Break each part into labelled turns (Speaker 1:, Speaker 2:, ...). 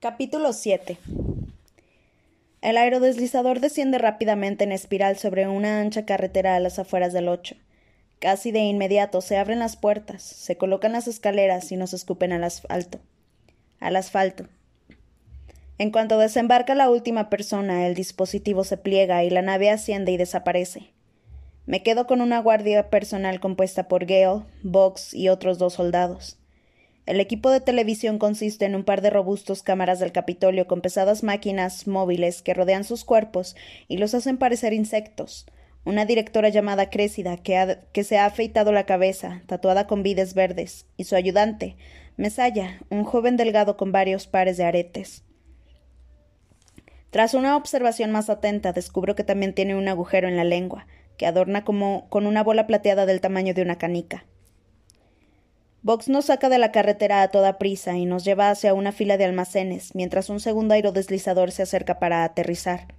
Speaker 1: Capítulo 7 El aerodeslizador desciende rápidamente en espiral sobre una ancha carretera a las afueras del ocho. Casi de inmediato se abren las puertas, se colocan las escaleras y nos escupen al asfalto. Al asfalto. En cuanto desembarca la última persona, el dispositivo se pliega y la nave asciende y desaparece. Me quedo con una guardia personal compuesta por Gale, Box y otros dos soldados. El equipo de televisión consiste en un par de robustos cámaras del Capitolio con pesadas máquinas móviles que rodean sus cuerpos y los hacen parecer insectos. Una directora llamada Crécida que, que se ha afeitado la cabeza, tatuada con vides verdes, y su ayudante, Mesaya, un joven delgado con varios pares de aretes. Tras una observación más atenta, descubro que también tiene un agujero en la lengua, que adorna como con una bola plateada del tamaño de una canica. Vox nos saca de la carretera a toda prisa y nos lleva hacia una fila de almacenes, mientras un segundo aerodeslizador se acerca para aterrizar.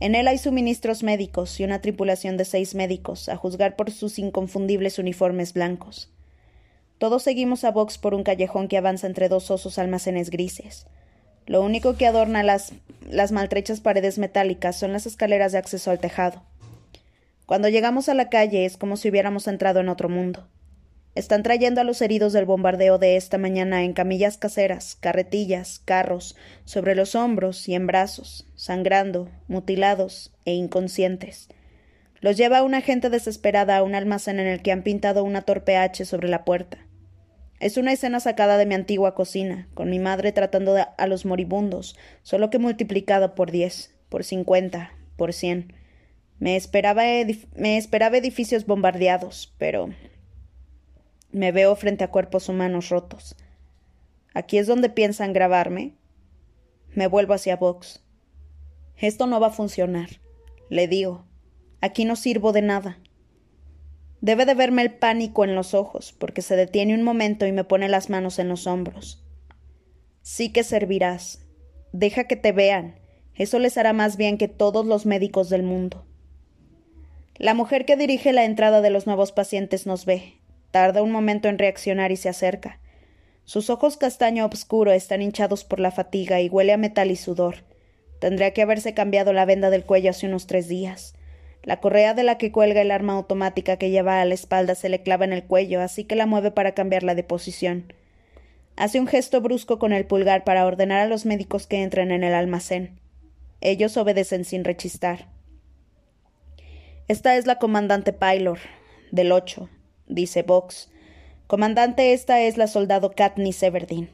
Speaker 1: En él hay suministros médicos y una tripulación de seis médicos, a juzgar por sus inconfundibles uniformes blancos. Todos seguimos a Vox por un callejón que avanza entre dos osos almacenes grises. Lo único que adorna las, las maltrechas paredes metálicas son las escaleras de acceso al tejado. Cuando llegamos a la calle es como si hubiéramos entrado en otro mundo. Están trayendo a los heridos del bombardeo de esta mañana en camillas caseras, carretillas, carros, sobre los hombros y en brazos, sangrando, mutilados e inconscientes. Los lleva una gente desesperada a un almacén en el que han pintado una torpe H sobre la puerta. Es una escena sacada de mi antigua cocina, con mi madre tratando a los moribundos, solo que multiplicado por diez, por cincuenta, por cien. Me esperaba, me esperaba edificios bombardeados, pero me veo frente a cuerpos humanos rotos. ¿Aquí es donde piensan grabarme? Me vuelvo hacia Vox. Esto no va a funcionar, le digo. Aquí no sirvo de nada. Debe de verme el pánico en los ojos, porque se detiene un momento y me pone las manos en los hombros. Sí que servirás. Deja que te vean. Eso les hará más bien que todos los médicos del mundo. La mujer que dirige la entrada de los nuevos pacientes nos ve, Tarda un momento en reaccionar y se acerca. Sus ojos castaño obscuro están hinchados por la fatiga y huele a metal y sudor. Tendría que haberse cambiado la venda del cuello hace unos tres días. La correa de la que cuelga el arma automática que lleva a la espalda se le clava en el cuello, así que la mueve para cambiarla de posición. Hace un gesto brusco con el pulgar para ordenar a los médicos que entren en el almacén. Ellos obedecen sin rechistar. Esta es la comandante Pylor, del ocho, dice Vox. Comandante, esta es la soldado Katniss Everdeen.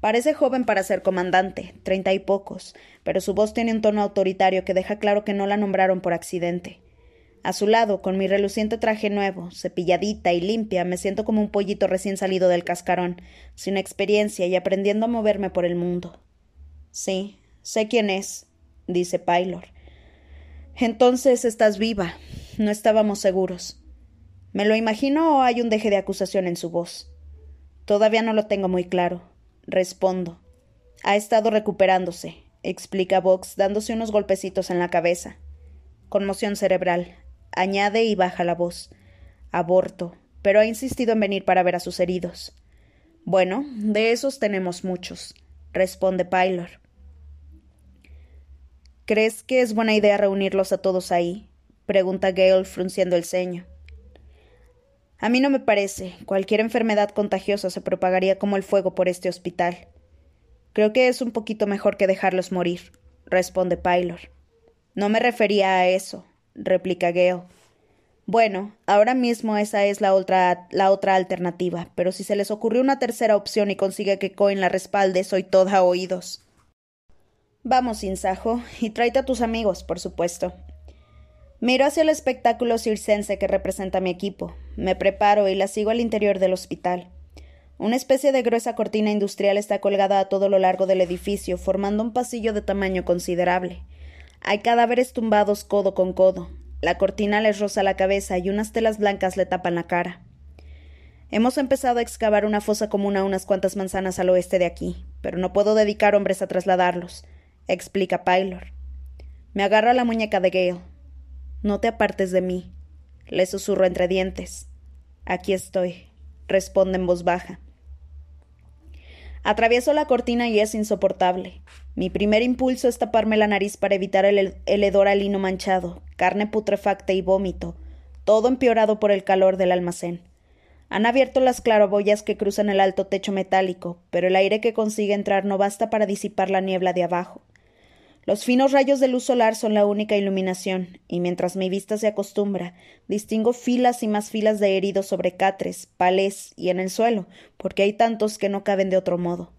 Speaker 1: Parece joven para ser comandante, treinta y pocos, pero su voz tiene un tono autoritario que deja claro que no la nombraron por accidente. A su lado, con mi reluciente traje nuevo, cepilladita y limpia, me siento como un pollito recién salido del cascarón, sin experiencia y aprendiendo a moverme por el mundo. Sí, sé quién es, dice Pylor. Entonces estás viva. No estábamos seguros. ¿Me lo imagino o hay un deje de acusación en su voz? Todavía no lo tengo muy claro. Respondo. Ha estado recuperándose, explica Vox, dándose unos golpecitos en la cabeza. Conmoción cerebral. Añade y baja la voz. Aborto, pero ha insistido en venir para ver a sus heridos. Bueno, de esos tenemos muchos, responde Pylor. ¿Crees que es buena idea reunirlos a todos ahí? pregunta Gale frunciendo el ceño. A mí no me parece. Cualquier enfermedad contagiosa se propagaría como el fuego por este hospital. Creo que es un poquito mejor que dejarlos morir, responde Pylor. No me refería a eso, replica Gale. Bueno, ahora mismo esa es la otra, la otra alternativa, pero si se les ocurre una tercera opción y consigue que Cohen la respalde, soy toda oídos. Vamos, Insajo, y tráete a tus amigos, por supuesto. Miro hacia el espectáculo circense que representa mi equipo. Me preparo y la sigo al interior del hospital. Una especie de gruesa cortina industrial está colgada a todo lo largo del edificio, formando un pasillo de tamaño considerable. Hay cadáveres tumbados codo con codo. La cortina les roza la cabeza y unas telas blancas le tapan la cara. Hemos empezado a excavar una fosa común a unas cuantas manzanas al oeste de aquí, pero no puedo dedicar hombres a trasladarlos, explica Pylor. Me agarra la muñeca de Gale. No te apartes de mí, le susurro entre dientes. Aquí estoy, responde en voz baja. Atravieso la cortina y es insoportable. Mi primer impulso es taparme la nariz para evitar el, hedor al lino manchado, carne putrefacta y vómito, todo empeorado por el calor del almacén. Han abierto las claraboyas que cruzan el alto techo metálico, pero el aire que consigue entrar no basta para disipar la niebla de abajo. Los finos rayos de luz solar son la única iluminación, y mientras mi vista se acostumbra, distingo filas y más filas de heridos sobre catres, palés y en el suelo, porque hay tantos que no caben de otro modo.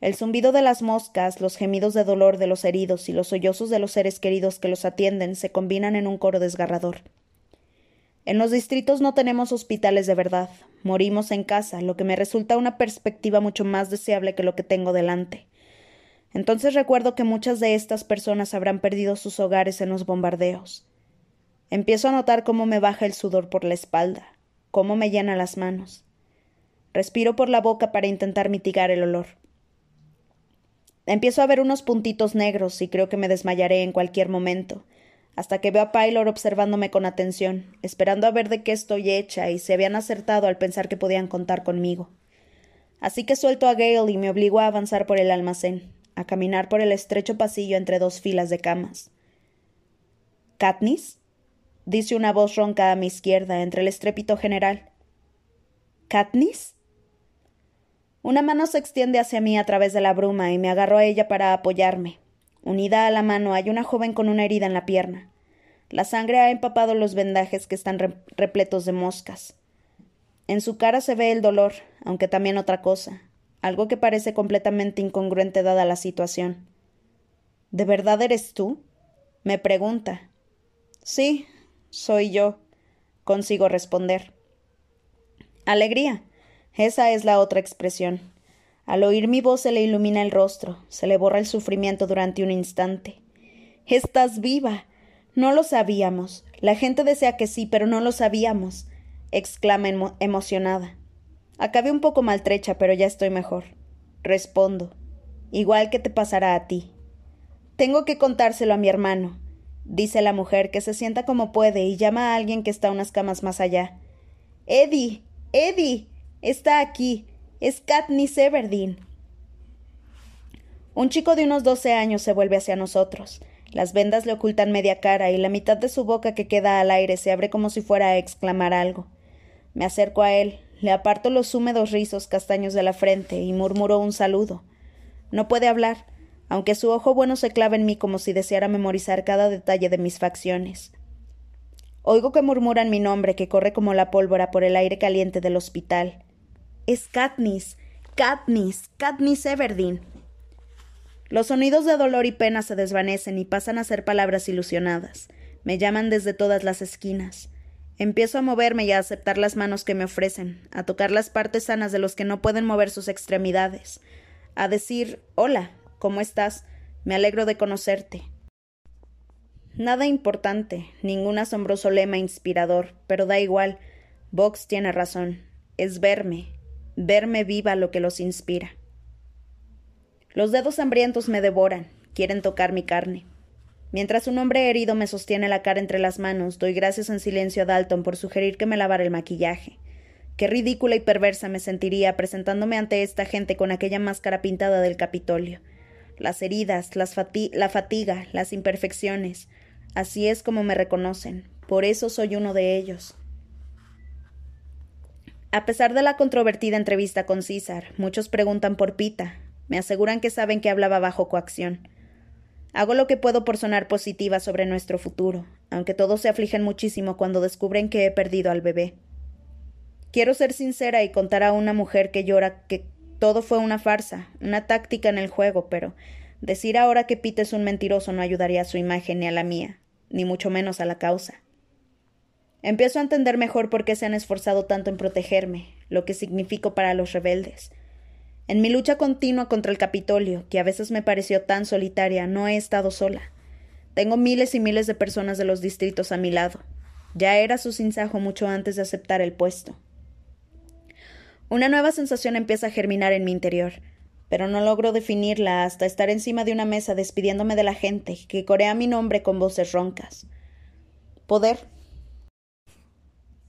Speaker 1: El zumbido de las moscas, los gemidos de dolor de los heridos y los sollozos de los seres queridos que los atienden se combinan en un coro desgarrador. En los distritos no tenemos hospitales de verdad. Morimos en casa, lo que me resulta una perspectiva mucho más deseable que lo que tengo delante. Entonces recuerdo que muchas de estas personas habrán perdido sus hogares en los bombardeos. Empiezo a notar cómo me baja el sudor por la espalda, cómo me llena las manos. Respiro por la boca para intentar mitigar el olor. Empiezo a ver unos puntitos negros y creo que me desmayaré en cualquier momento, hasta que veo a Pylor observándome con atención, esperando a ver de qué estoy hecha y se habían acertado al pensar que podían contar conmigo. Así que suelto a Gale y me obligo a avanzar por el almacén a caminar por el estrecho pasillo entre dos filas de camas. ¿Katniss? dice una voz ronca a mi izquierda entre el estrépito general. ¿Katniss? Una mano se extiende hacia mí a través de la bruma y me agarro a ella para apoyarme. Unida a la mano hay una joven con una herida en la pierna. La sangre ha empapado los vendajes que están repletos de moscas. En su cara se ve el dolor, aunque también otra cosa, algo que parece completamente incongruente dada la situación. ¿De verdad eres tú? me pregunta. Sí, soy yo, consigo responder. Alegría. Esa es la otra expresión. Al oír mi voz se le ilumina el rostro, se le borra el sufrimiento durante un instante. Estás viva. No lo sabíamos. La gente desea que sí, pero no lo sabíamos, exclama emocionada. Acabé un poco maltrecha, pero ya estoy mejor. Respondo. Igual que te pasará a ti. Tengo que contárselo a mi hermano, dice la mujer, que se sienta como puede y llama a alguien que está unas camas más allá. Eddie. Eddie. Está aquí. Es Katniss Everdeen. Un chico de unos doce años se vuelve hacia nosotros. Las vendas le ocultan media cara y la mitad de su boca que queda al aire se abre como si fuera a exclamar algo. Me acerco a él, le aparto los húmedos rizos castaños de la frente y murmuró un saludo. No puede hablar, aunque su ojo bueno se clava en mí como si deseara memorizar cada detalle de mis facciones. Oigo que murmuran mi nombre que corre como la pólvora por el aire caliente del hospital. Es Katniss. Katniss. Katniss Everdeen. Los sonidos de dolor y pena se desvanecen y pasan a ser palabras ilusionadas. Me llaman desde todas las esquinas. Empiezo a moverme y a aceptar las manos que me ofrecen, a tocar las partes sanas de los que no pueden mover sus extremidades, a decir Hola, ¿cómo estás? Me alegro de conocerte. Nada importante, ningún asombroso lema inspirador, pero da igual. Vox tiene razón. Es verme, verme viva lo que los inspira. Los dedos hambrientos me devoran, quieren tocar mi carne. Mientras un hombre herido me sostiene la cara entre las manos, doy gracias en silencio a Dalton por sugerir que me lavara el maquillaje. Qué ridícula y perversa me sentiría presentándome ante esta gente con aquella máscara pintada del Capitolio. Las heridas, la fatiga, las imperfecciones. Así es como me reconocen. Por eso soy uno de ellos. A pesar de la controvertida entrevista con César, muchos preguntan por Pita. Me aseguran que saben que hablaba bajo coacción. Hago lo que puedo por sonar positiva sobre nuestro futuro, aunque todos se afligen muchísimo cuando descubren que he perdido al bebé. Quiero ser sincera y contar a una mujer que llora que todo fue una farsa, una táctica en el juego, pero decir ahora que Pete es un mentiroso no ayudaría a su imagen ni a la mía, ni mucho menos a la causa. Empiezo a entender mejor por qué se han esforzado tanto en protegerme, lo que significo para los rebeldes, en mi lucha continua contra el Capitolio, que a veces me pareció tan solitaria, no he estado sola. Tengo miles y miles de personas de los distritos a mi lado. Ya era su sinsajo mucho antes de aceptar el puesto. Una nueva sensación empieza a germinar en mi interior, pero no logro definirla hasta estar encima de una mesa despidiéndome de la gente que corea mi nombre con voces roncas. Poder.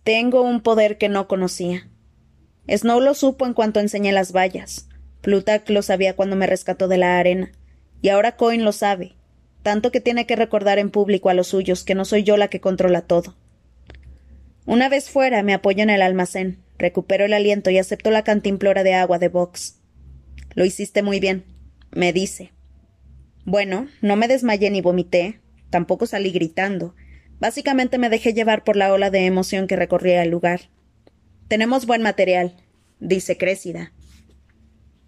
Speaker 1: Tengo un poder que no conocía. Snow lo supo en cuanto enseñé las vallas. Plutarch lo sabía cuando me rescató de la arena, y ahora Coin lo sabe, tanto que tiene que recordar en público a los suyos que no soy yo la que controla todo. Una vez fuera, me apoyo en el almacén, recupero el aliento y acepto la cantimplora de agua de Vox. Lo hiciste muy bien, me dice. Bueno, no me desmayé ni vomité, tampoco salí gritando. Básicamente me dejé llevar por la ola de emoción que recorría el lugar. Tenemos buen material, dice Crécida.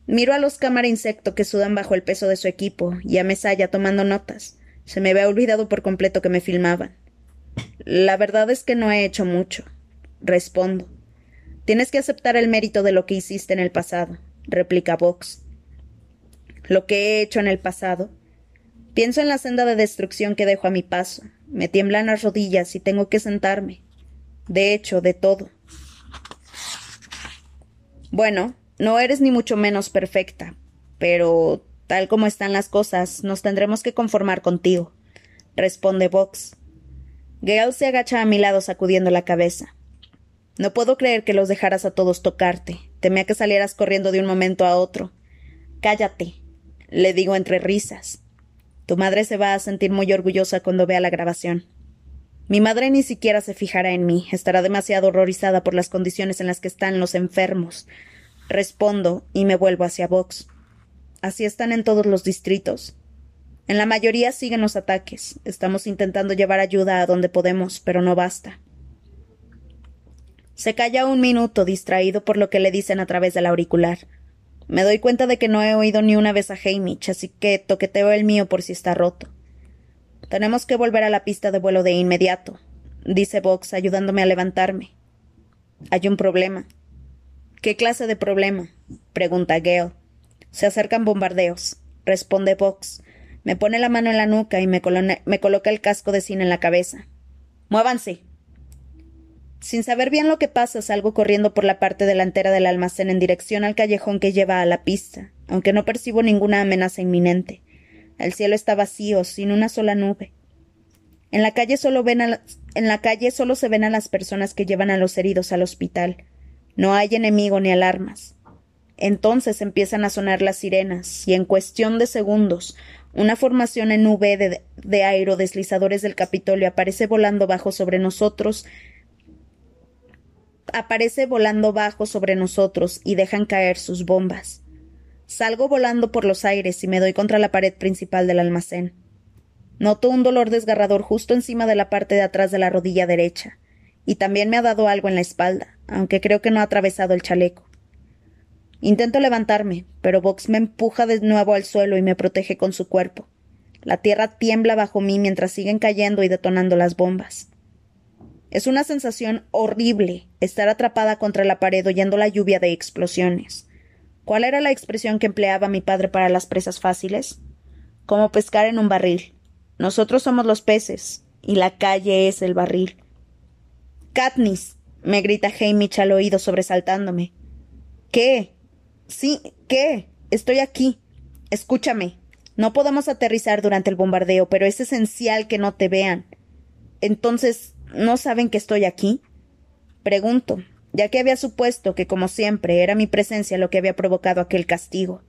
Speaker 1: Miro a los cámara insecto que sudan bajo el peso de su equipo y a Mesaya tomando notas. Se me había olvidado por completo que me filmaban. La verdad es que no he hecho mucho. Respondo. Tienes que aceptar el mérito de lo que hiciste en el pasado, replica Vox. Lo que he hecho en el pasado. Pienso en la senda de destrucción que dejo a mi paso. Me tiemblan las rodillas y tengo que sentarme. De hecho, de todo. Bueno, no eres ni mucho menos perfecta, pero tal como están las cosas, nos tendremos que conformar contigo, responde Vox. Gale se agacha a mi lado sacudiendo la cabeza. No puedo creer que los dejaras a todos tocarte. Temía que salieras corriendo de un momento a otro. Cállate, le digo entre risas. Tu madre se va a sentir muy orgullosa cuando vea la grabación. Mi madre ni siquiera se fijará en mí, estará demasiado horrorizada por las condiciones en las que están los enfermos, Respondo y me vuelvo hacia Vox. Así están en todos los distritos. En la mayoría siguen los ataques. Estamos intentando llevar ayuda a donde podemos, pero no basta. Se calla un minuto, distraído por lo que le dicen a través del auricular. Me doy cuenta de que no he oído ni una vez a Hamish, así que toqueteo el mío por si está roto. Tenemos que volver a la pista de vuelo de inmediato, dice Vox, ayudándome a levantarme. Hay un problema. ¿Qué clase de problema? pregunta Gale. Se acercan bombardeos, responde Vox. Me pone la mano en la nuca y me, me coloca el casco de cine en la cabeza. Muévanse. Sin saber bien lo que pasa, salgo corriendo por la parte delantera del almacén en dirección al callejón que lleva a la pista, aunque no percibo ninguna amenaza inminente. El cielo está vacío, sin una sola nube. En la calle solo ven en la calle solo se ven a las personas que llevan a los heridos al hospital. No hay enemigo ni alarmas. Entonces empiezan a sonar las sirenas, y en cuestión de segundos, una formación en nube de, de aerodeslizadores del Capitolio aparece volando bajo sobre nosotros, aparece volando bajo sobre nosotros y dejan caer sus bombas. Salgo volando por los aires y me doy contra la pared principal del almacén. Noto un dolor desgarrador justo encima de la parte de atrás de la rodilla derecha y también me ha dado algo en la espalda, aunque creo que no ha atravesado el chaleco. Intento levantarme, pero Vox me empuja de nuevo al suelo y me protege con su cuerpo. La tierra tiembla bajo mí mientras siguen cayendo y detonando las bombas. Es una sensación horrible estar atrapada contra la pared oyendo la lluvia de explosiones. ¿Cuál era la expresión que empleaba mi padre para las presas fáciles? Como pescar en un barril. Nosotros somos los peces, y la calle es el barril. Katniss, me grita Hamish al oído sobresaltándome. ¿Qué? Sí, ¿qué? Estoy aquí. Escúchame. No podemos aterrizar durante el bombardeo, pero es esencial que no te vean. Entonces, ¿no saben que estoy aquí? Pregunto, ya que había supuesto que, como siempre, era mi presencia lo que había provocado aquel castigo.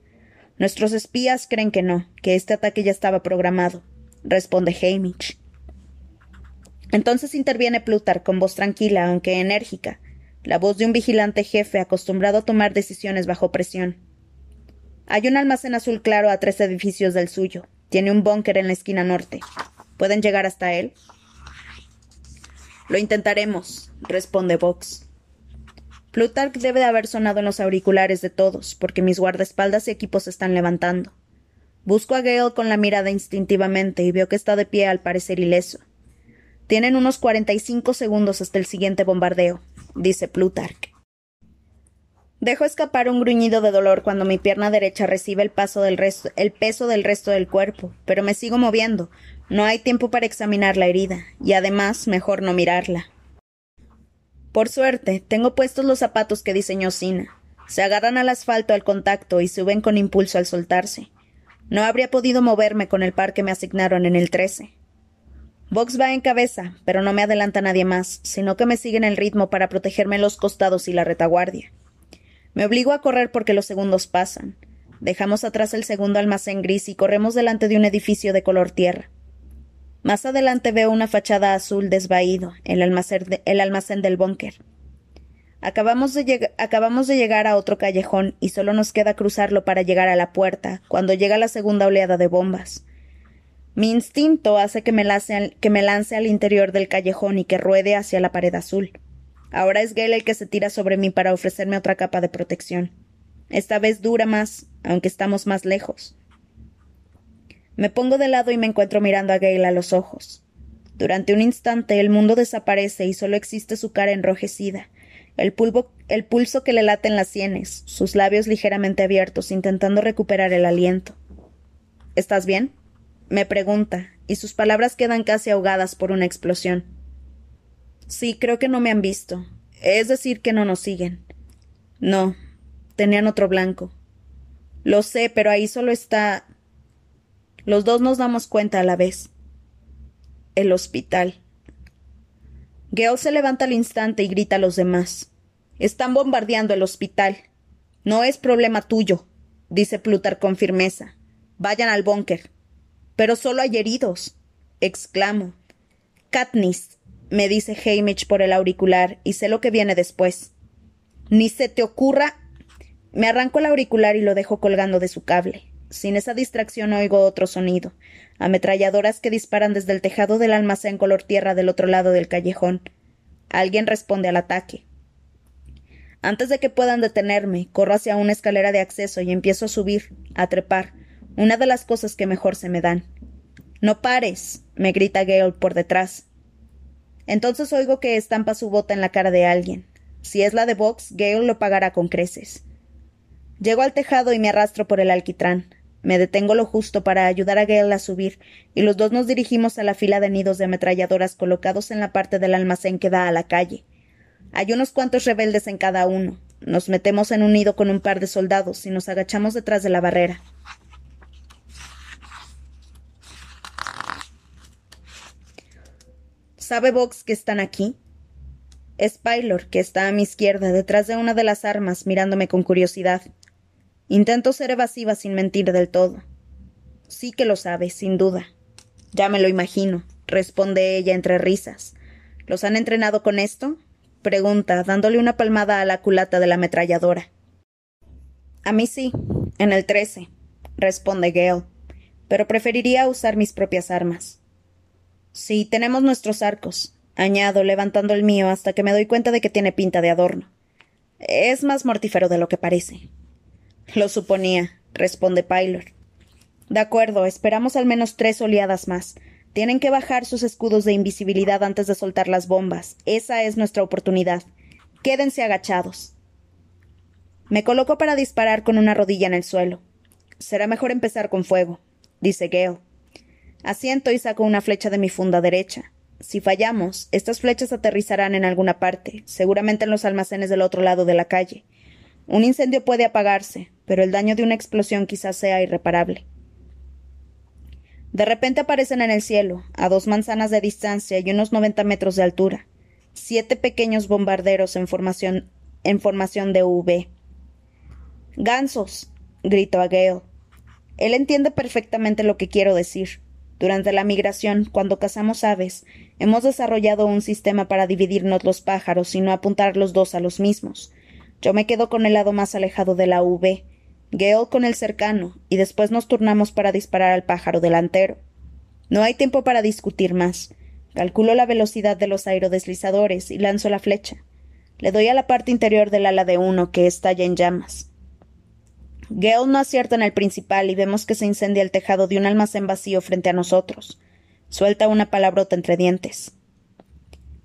Speaker 1: Nuestros espías creen que no, que este ataque ya estaba programado, responde Hamish. Entonces interviene Plutar con voz tranquila, aunque enérgica, la voz de un vigilante jefe acostumbrado a tomar decisiones bajo presión. Hay un almacén azul claro a tres edificios del suyo. Tiene un búnker en la esquina norte. ¿Pueden llegar hasta él? Lo intentaremos, responde Vox. Plutarch debe de haber sonado en los auriculares de todos, porque mis guardaespaldas y equipos se están levantando. Busco a Gale con la mirada instintivamente y veo que está de pie al parecer ileso. Tienen unos 45 segundos hasta el siguiente bombardeo, dice Plutarch. Dejo escapar un gruñido de dolor cuando mi pierna derecha recibe el, peso del resto del cuerpo, pero me sigo moviendo. No hay tiempo para examinar la herida, y además mejor no mirarla. Por suerte, tengo puestos los zapatos que diseñó Sina. Se agarran al asfalto al contacto y suben con impulso al soltarse. No habría podido moverme con el par que me asignaron en el 13. Vox va en cabeza, pero no me adelanta nadie más, sino que me sigue en el ritmo para protegerme los costados y la retaguardia. Me obligo a correr porque los segundos pasan. Dejamos atrás el segundo almacén gris y corremos delante de un edificio de color tierra. Más adelante veo una fachada azul desvaído, el almacén, el almacén del búnker. Acabamos de, acabamos de llegar a otro callejón y solo nos queda cruzarlo para llegar a la puerta, cuando llega la segunda oleada de bombas. Mi instinto hace que me, lance al interior del callejón y que ruede hacia la pared azul. Ahora es Gale el que se tira sobre mí para ofrecerme otra capa de protección. Esta vez dura más, aunque estamos más lejos. Me pongo de lado y me encuentro mirando a Gale a los ojos. Durante un instante el mundo desaparece y solo existe su cara enrojecida, el, el pulso que le late en las sienes, sus labios ligeramente abiertos, intentando recuperar el aliento. ¿Estás bien? Me pregunta, y sus palabras quedan casi ahogadas por una explosión. Sí, creo que no me han visto. Es decir, que no nos siguen. No, tenían otro blanco. Lo sé, pero ahí solo está. Los dos nos damos cuenta a la vez. El hospital. Gale se levanta al instante y grita a los demás. Están bombardeando el hospital. No es problema tuyo, dice Plutar con firmeza. Vayan al búnker. Pero solo hay heridos, exclamo. Katniss, me dice Hamish por el auricular, y sé lo que viene después. Ni se te ocurra. Me arranco el auricular y lo dejo colgando de su cable. Sin esa distracción oigo otro sonido. Ametralladoras que disparan desde el tejado del almacén color tierra del otro lado del callejón. Alguien responde al ataque. Antes de que puedan detenerme, corro hacia una escalera de acceso y empiezo a subir, a trepar, una de las cosas que mejor se me dan. No pares, me grita Gale por detrás. Entonces oigo que estampa su bota en la cara de alguien. Si es la de Vox, Gale lo pagará con creces. Llego al tejado y me arrastro por el alquitrán. Me detengo lo justo para ayudar a Gale a subir, y los dos nos dirigimos a la fila de nidos de ametralladoras colocados en la parte del almacén que da a la calle. Hay unos cuantos rebeldes en cada uno. Nos metemos en un nido con un par de soldados y nos agachamos detrás de la barrera. ¿Sabe Vox que están aquí? Es Pylor, que está a mi izquierda, detrás de una de las armas, mirándome con curiosidad. Intento ser evasiva sin mentir del todo. Sí que lo sabe, sin duda. Ya me lo imagino, responde ella entre risas. ¿Los han entrenado con esto? pregunta, dándole una palmada a la culata de la ametralladora. A mí sí, en el trece, responde Gale, pero preferiría usar mis propias armas. Sí, tenemos nuestros arcos, añado, levantando el mío hasta que me doy cuenta de que tiene pinta de adorno. Es más mortífero de lo que parece. Lo suponía, responde Pylor. De acuerdo, esperamos al menos tres oleadas más. Tienen que bajar sus escudos de invisibilidad antes de soltar las bombas. Esa es nuestra oportunidad. Quédense agachados. Me coloco para disparar con una rodilla en el suelo. Será mejor empezar con fuego, dice Gale. Asiento y saco una flecha de mi funda derecha. Si fallamos, estas flechas aterrizarán en alguna parte, seguramente en los almacenes del otro lado de la calle. Un incendio puede apagarse, pero el daño de una explosión quizás sea irreparable. De repente aparecen en el cielo, a dos manzanas de distancia y unos noventa metros de altura, siete pequeños bombarderos en formación, en formación de V. Gansos, gritó a Gale. Él entiende perfectamente lo que quiero decir. Durante la migración, cuando cazamos aves, hemos desarrollado un sistema para dividirnos los pájaros y no apuntar los dos a los mismos. Yo me quedo con el lado más alejado de la V, Gale con el cercano, y después nos turnamos para disparar al pájaro delantero. No hay tiempo para discutir más. Calculo la velocidad de los aerodeslizadores y lanzo la flecha. Le doy a la parte interior del ala de uno, que estalla en llamas. Gale no acierta en el principal y vemos que se incendia el tejado de un almacén vacío frente a nosotros. Suelta una palabrota entre dientes.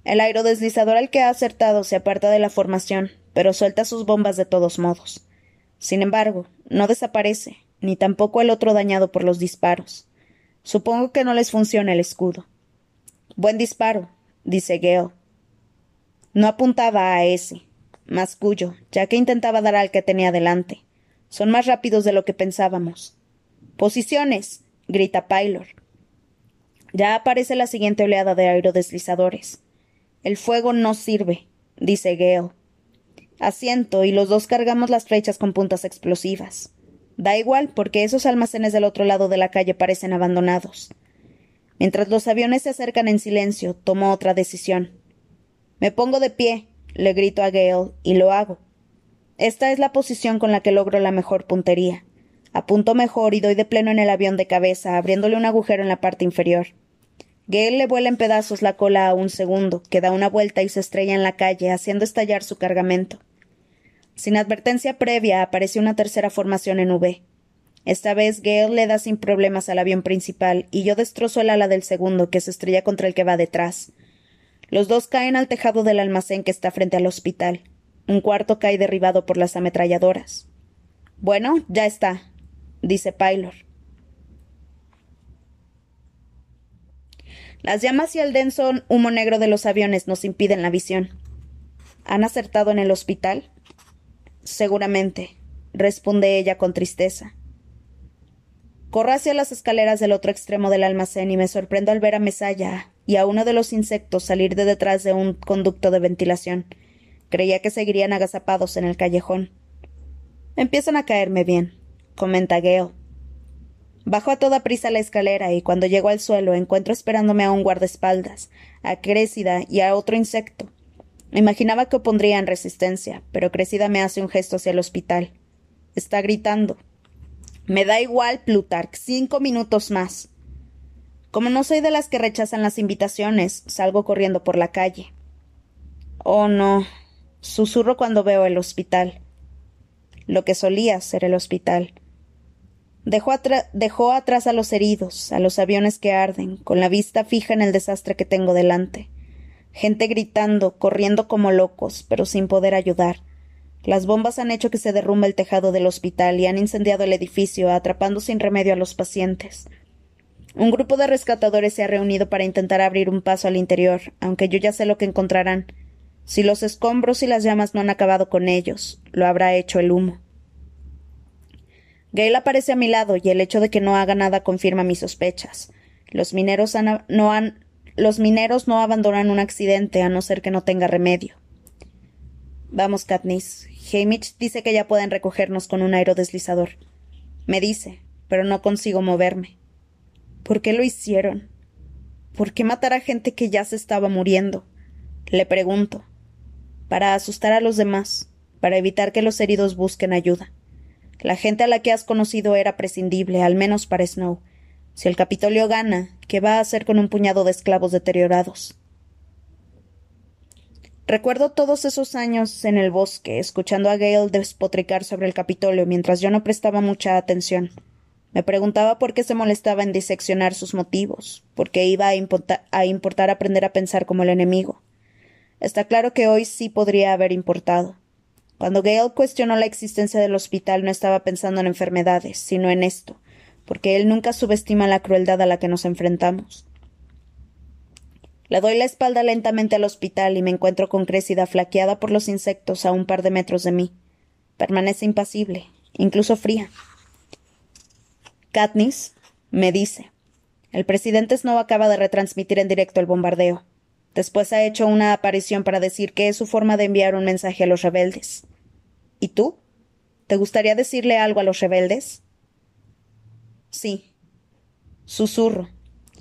Speaker 1: El aerodeslizador al que ha acertado se aparta de la formación, pero suelta sus bombas de todos modos. Sin embargo, no desaparece, ni tampoco el otro dañado por los disparos. Supongo que no les funciona el escudo. Buen disparo, dice Gale. No apuntaba a ese, mascullo, ya que intentaba dar al que tenía delante. Son más rápidos de lo que pensábamos. Posiciones. grita Pylor. Ya aparece la siguiente oleada de aerodeslizadores. El fuego no sirve, dice Gale. Asiento y los dos cargamos las flechas con puntas explosivas. Da igual, porque esos almacenes del otro lado de la calle parecen abandonados. Mientras los aviones se acercan en silencio, tomo otra decisión. Me pongo de pie, le grito a Gale, y lo hago. Esta es la posición con la que logro la mejor puntería. Apunto mejor y doy de pleno en el avión de cabeza, abriéndole un agujero en la parte inferior. Gale le vuela en pedazos la cola a un segundo, que da una vuelta y se estrella en la calle, haciendo estallar su cargamento. Sin advertencia previa, aparece una tercera formación en V. Esta vez Gale le da sin problemas al avión principal y yo destrozo el ala del segundo que se estrella contra el que va detrás. Los dos caen al tejado del almacén que está frente al hospital. Un cuarto cae derribado por las ametralladoras. Bueno, ya está, dice Pylor. Las llamas y el denso humo negro de los aviones nos impiden la visión. ¿Han acertado en el hospital? Seguramente, responde ella con tristeza. Corro hacia las escaleras del otro extremo del almacén y me sorprendo al ver a Mesaya y a uno de los insectos salir de detrás de un conducto de ventilación. Creía que seguirían agazapados en el callejón. Empiezan a caerme bien, comenta Geo. Bajo a toda prisa la escalera y cuando llego al suelo encuentro esperándome a un guardaespaldas, a Crécida y a otro insecto, Imaginaba que opondrían resistencia, pero Crecida me hace un gesto hacia el hospital. Está gritando. Me da igual, Plutarch. Cinco minutos más. Como no soy de las que rechazan las invitaciones, salgo corriendo por la calle. Oh, no. Susurro cuando veo el hospital. Lo que solía ser el hospital. Dejó, dejó atrás a los heridos, a los aviones que arden, con la vista fija en el desastre que tengo delante gente gritando, corriendo como locos, pero sin poder ayudar. Las bombas han hecho que se derrumbe el tejado del hospital y han incendiado el edificio, atrapando sin remedio a los pacientes. Un grupo de rescatadores se ha reunido para intentar abrir un paso al interior, aunque yo ya sé lo que encontrarán. Si los escombros y las llamas no han acabado con ellos, lo habrá hecho el humo. Gale aparece a mi lado y el hecho de que no haga nada confirma mis sospechas. Los mineros no abandonan un accidente a no ser que no tenga remedio. Vamos, Katniss. Hamish dice que ya pueden recogernos con un aerodeslizador. Me dice, pero no consigo moverme. ¿Por qué lo hicieron? ¿Por qué matar a gente que ya se estaba muriendo? Le pregunto. Para asustar a los demás, para evitar que los heridos busquen ayuda. La gente a la que has conocido era prescindible, al menos para Snow, si el Capitolio gana, ¿qué va a hacer con un puñado de esclavos deteriorados? Recuerdo todos esos años en el bosque, escuchando a Gale despotricar sobre el Capitolio mientras yo no prestaba mucha atención. Me preguntaba por qué se molestaba en diseccionar sus motivos, por qué iba a, a importar aprender a pensar como el enemigo. Está claro que hoy sí podría haber importado. Cuando Gale cuestionó la existencia del hospital no estaba pensando en enfermedades, sino en esto, porque él nunca subestima la crueldad a la que nos enfrentamos. Le doy la espalda lentamente al hospital y me encuentro con Crécida flaqueada por los insectos a un par de metros de mí. Permanece impasible, incluso fría. Katniss me dice. El presidente Snow acaba de retransmitir en directo el bombardeo. Después ha hecho una aparición para decir que es su forma de enviar un mensaje a los rebeldes. ¿Y tú? ¿Te gustaría decirle algo a los rebeldes? Sí. Susurro.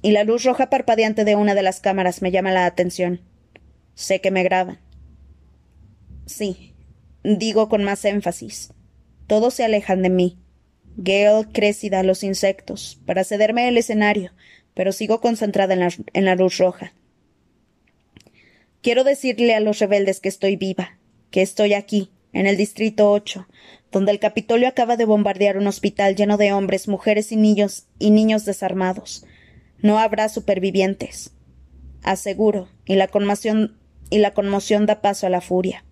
Speaker 1: Y la luz roja parpadeante de una de las cámaras me llama la atención. Sé que me graban. Sí. Digo con más énfasis. Todos se alejan de mí. Gale, Crécida, los insectos, para cederme el escenario, pero sigo concentrada en la, en la luz roja. Quiero decirle a los rebeldes que estoy viva, que estoy aquí, en el Distrito 8, donde el Capitolio acaba de bombardear un hospital lleno de hombres, mujeres y niños y niños desarmados. No habrá supervivientes. Aseguro, y la conmoción y la conmoción da paso a la furia.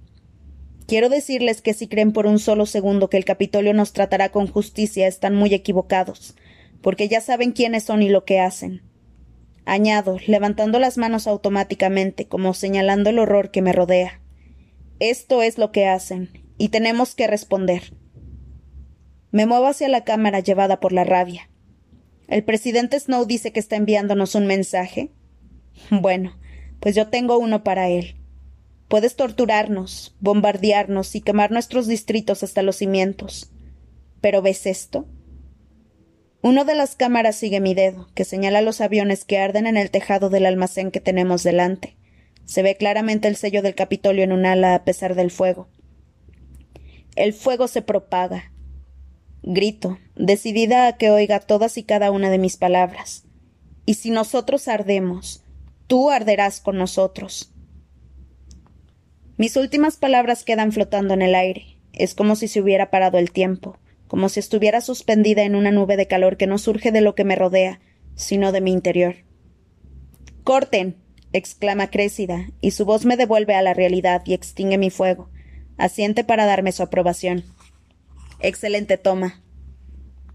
Speaker 1: Quiero decirles que si creen por un solo segundo que el Capitolio nos tratará con justicia están muy equivocados, porque ya saben quiénes son y lo que hacen. Añado, levantando las manos automáticamente, como señalando el horror que me rodea. Esto es lo que hacen, y tenemos que responder. Me muevo hacia la cámara llevada por la rabia. ¿El presidente Snow dice que está enviándonos un mensaje? Bueno, pues yo tengo uno para él. Puedes torturarnos, bombardearnos y quemar nuestros distritos hasta los cimientos. ¿Pero ves esto? Uno de las cámaras sigue mi dedo, que señala los aviones que arden en el tejado del almacén que tenemos delante. Se ve claramente el sello del Capitolio en un ala a pesar del fuego. El fuego se propaga. Grito, decidida a que oiga todas y cada una de mis palabras. Y si nosotros ardemos, tú arderás con nosotros. Mis últimas palabras quedan flotando en el aire. Es como si se hubiera parado el tiempo, como si estuviera suspendida en una nube de calor que no surge de lo que me rodea, sino de mi interior. Corten. exclama Crécida, y su voz me devuelve a la realidad y extingue mi fuego. Asiente para darme su aprobación. Excelente toma.